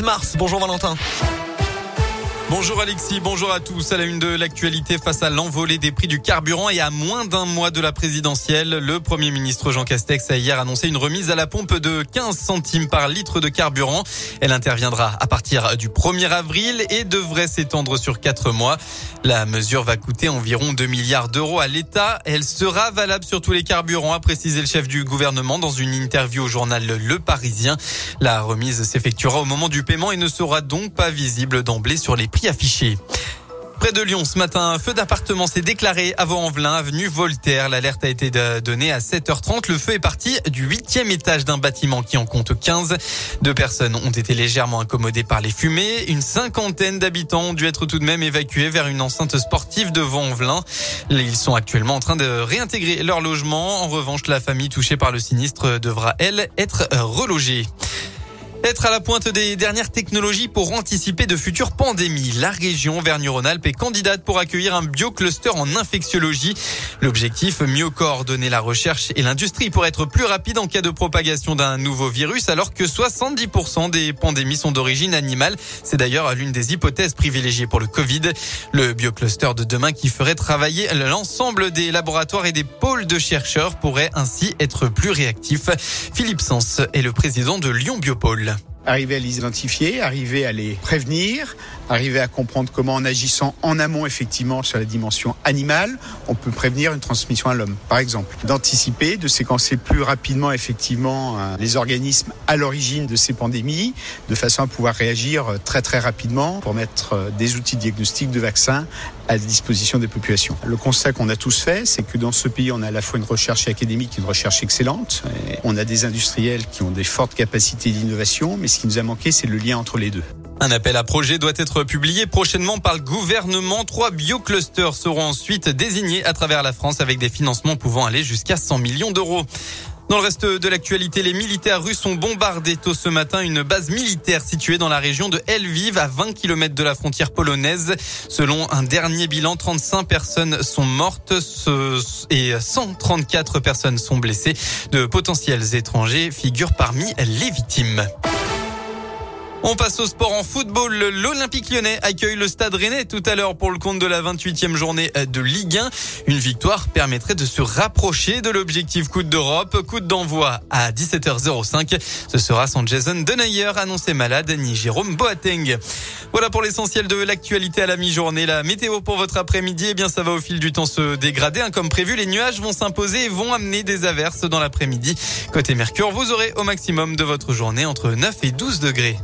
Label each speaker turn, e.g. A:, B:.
A: 16 mars. Bonjour Valentin.
B: Bonjour Alexis, bonjour à tous. À la une de l'actualité face à l'envolée des prix du carburant et à moins d'un mois de la présidentielle, le Premier ministre Jean Castex a hier annoncé une remise à la pompe de 15 centimes par litre de carburant. Elle interviendra à partir du 1er avril et devrait s'étendre sur quatre mois. La mesure va coûter environ 2 milliards d'euros à l'État. Elle sera valable sur tous les carburants, a précisé le chef du gouvernement dans une interview au journal Le Parisien. La remise s'effectuera au moment du paiement et ne sera donc pas visible d'emblée sur les prix affiché. Près de Lyon, ce matin, un feu d'appartement s'est déclaré à Vaux-en-Velin, avenue Voltaire. L'alerte a été donnée à 7h30. Le feu est parti du huitième étage d'un bâtiment qui en compte 15. Deux personnes ont été légèrement incommodées par les fumées. Une cinquantaine d'habitants ont dû être tout de même évacués vers une enceinte sportive de Vaux-en-Velin. Ils sont actuellement en train de réintégrer leur logement. En revanche, la famille touchée par le sinistre devra, elle, être relogée. Être à la pointe des dernières technologies pour anticiper de futures pandémies. La région Auvergne-Rhône-Alpes est candidate pour accueillir un biocluster en infectiologie. L'objectif, mieux coordonner la recherche et l'industrie pour être plus rapide en cas de propagation d'un nouveau virus alors que 70% des pandémies sont d'origine animale. C'est d'ailleurs l'une des hypothèses privilégiées pour le Covid. Le biocluster de demain qui ferait travailler l'ensemble des laboratoires et des pôles de chercheurs pourrait ainsi être plus réactif. Philippe Sens est le président de Lyon Biopôle
C: arriver à les identifier, arriver à les prévenir, arriver à comprendre comment en agissant en amont effectivement sur la dimension animale, on peut prévenir une transmission à l'homme, par exemple. D'anticiper, de séquencer plus rapidement effectivement euh, les organismes à l'origine de ces pandémies, de façon à pouvoir réagir euh, très très rapidement pour mettre euh, des outils de diagnostic de vaccins à disposition des populations. Le constat qu'on a tous fait, c'est que dans ce pays, on a à la fois une recherche académique, une recherche excellente, on a des industriels qui ont des fortes capacités d'innovation, mais ce qui nous a manqué, c'est le lien entre les deux.
B: Un appel à projet doit être publié prochainement par le gouvernement. Trois bioclusters seront ensuite désignés à travers la France avec des financements pouvant aller jusqu'à 100 millions d'euros. Dans le reste de l'actualité, les militaires russes ont bombardé tôt ce matin une base militaire située dans la région de Lviv, à 20 km de la frontière polonaise. Selon un dernier bilan, 35 personnes sont mortes et 134 personnes sont blessées. De potentiels étrangers figurent parmi les victimes. On passe au sport en football. L'Olympique lyonnais accueille le Stade rennais tout à l'heure pour le compte de la 28e journée de Ligue 1. Une victoire permettrait de se rapprocher de l'objectif Coupe d'Europe. Coup d'envoi à 17h05. Ce sera sans Jason Denayer, annoncé malade, ni Jérôme Boateng. Voilà pour l'essentiel de l'actualité à la mi-journée. La météo pour votre après-midi, eh bien, ça va au fil du temps se dégrader. Hein. Comme prévu, les nuages vont s'imposer et vont amener des averses dans l'après-midi. Côté Mercure, vous aurez au maximum de votre journée entre 9 et 12 degrés.